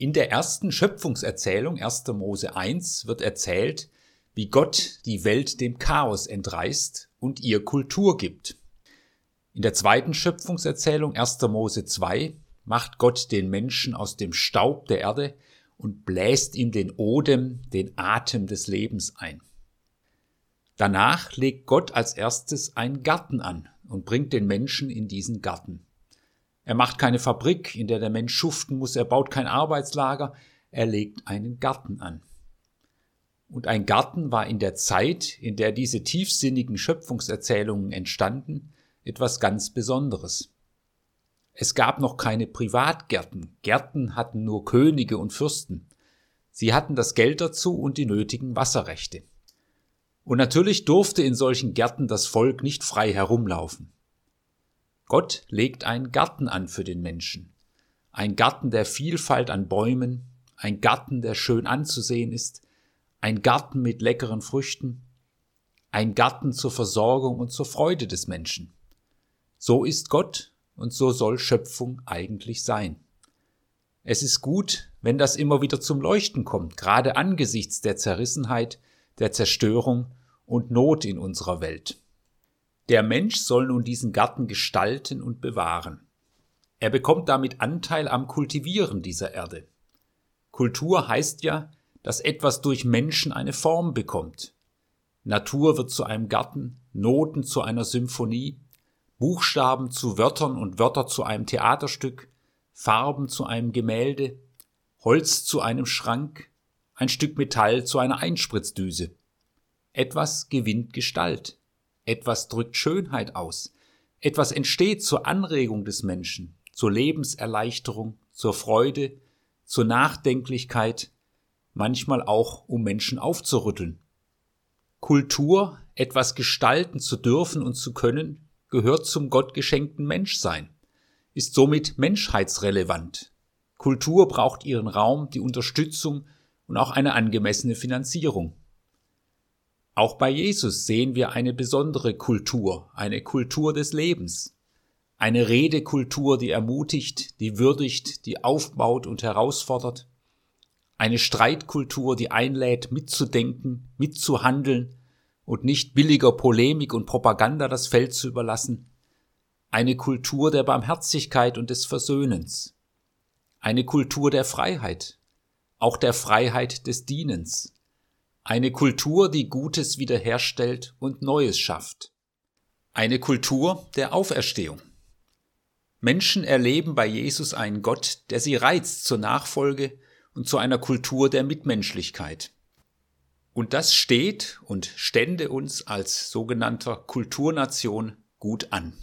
In der ersten Schöpfungserzählung 1. Mose 1 wird erzählt, wie Gott die Welt dem Chaos entreißt und ihr Kultur gibt. In der zweiten Schöpfungserzählung 1. Mose 2 macht Gott den Menschen aus dem Staub der Erde und bläst ihm den Odem, den Atem des Lebens ein. Danach legt Gott als erstes einen Garten an und bringt den Menschen in diesen Garten. Er macht keine Fabrik, in der der Mensch schuften muss, er baut kein Arbeitslager, er legt einen Garten an. Und ein Garten war in der Zeit, in der diese tiefsinnigen Schöpfungserzählungen entstanden, etwas ganz Besonderes. Es gab noch keine Privatgärten, Gärten hatten nur Könige und Fürsten. Sie hatten das Geld dazu und die nötigen Wasserrechte. Und natürlich durfte in solchen Gärten das Volk nicht frei herumlaufen. Gott legt einen Garten an für den Menschen. Ein Garten der Vielfalt an Bäumen, ein Garten, der schön anzusehen ist, ein Garten mit leckeren Früchten, ein Garten zur Versorgung und zur Freude des Menschen. So ist Gott und so soll Schöpfung eigentlich sein. Es ist gut, wenn das immer wieder zum Leuchten kommt, gerade angesichts der Zerrissenheit, der Zerstörung und Not in unserer Welt. Der Mensch soll nun diesen Garten gestalten und bewahren. Er bekommt damit Anteil am Kultivieren dieser Erde. Kultur heißt ja, dass etwas durch Menschen eine Form bekommt. Natur wird zu einem Garten, Noten zu einer Symphonie, Buchstaben zu Wörtern und Wörter zu einem Theaterstück, Farben zu einem Gemälde, Holz zu einem Schrank, ein Stück Metall zu einer Einspritzdüse. Etwas gewinnt Gestalt. Etwas drückt Schönheit aus. Etwas entsteht zur Anregung des Menschen, zur Lebenserleichterung, zur Freude, zur Nachdenklichkeit, manchmal auch um Menschen aufzurütteln. Kultur, etwas gestalten zu dürfen und zu können, gehört zum gottgeschenkten Menschsein, ist somit menschheitsrelevant. Kultur braucht ihren Raum, die Unterstützung und auch eine angemessene Finanzierung. Auch bei Jesus sehen wir eine besondere Kultur, eine Kultur des Lebens, eine Redekultur, die ermutigt, die würdigt, die aufbaut und herausfordert, eine Streitkultur, die einlädt, mitzudenken, mitzuhandeln und nicht billiger Polemik und Propaganda das Feld zu überlassen, eine Kultur der Barmherzigkeit und des Versöhnens, eine Kultur der Freiheit, auch der Freiheit des Dienens, eine Kultur, die Gutes wiederherstellt und Neues schafft. Eine Kultur der Auferstehung. Menschen erleben bei Jesus einen Gott, der sie reizt zur Nachfolge und zu einer Kultur der Mitmenschlichkeit. Und das steht und stände uns als sogenannter Kulturnation gut an.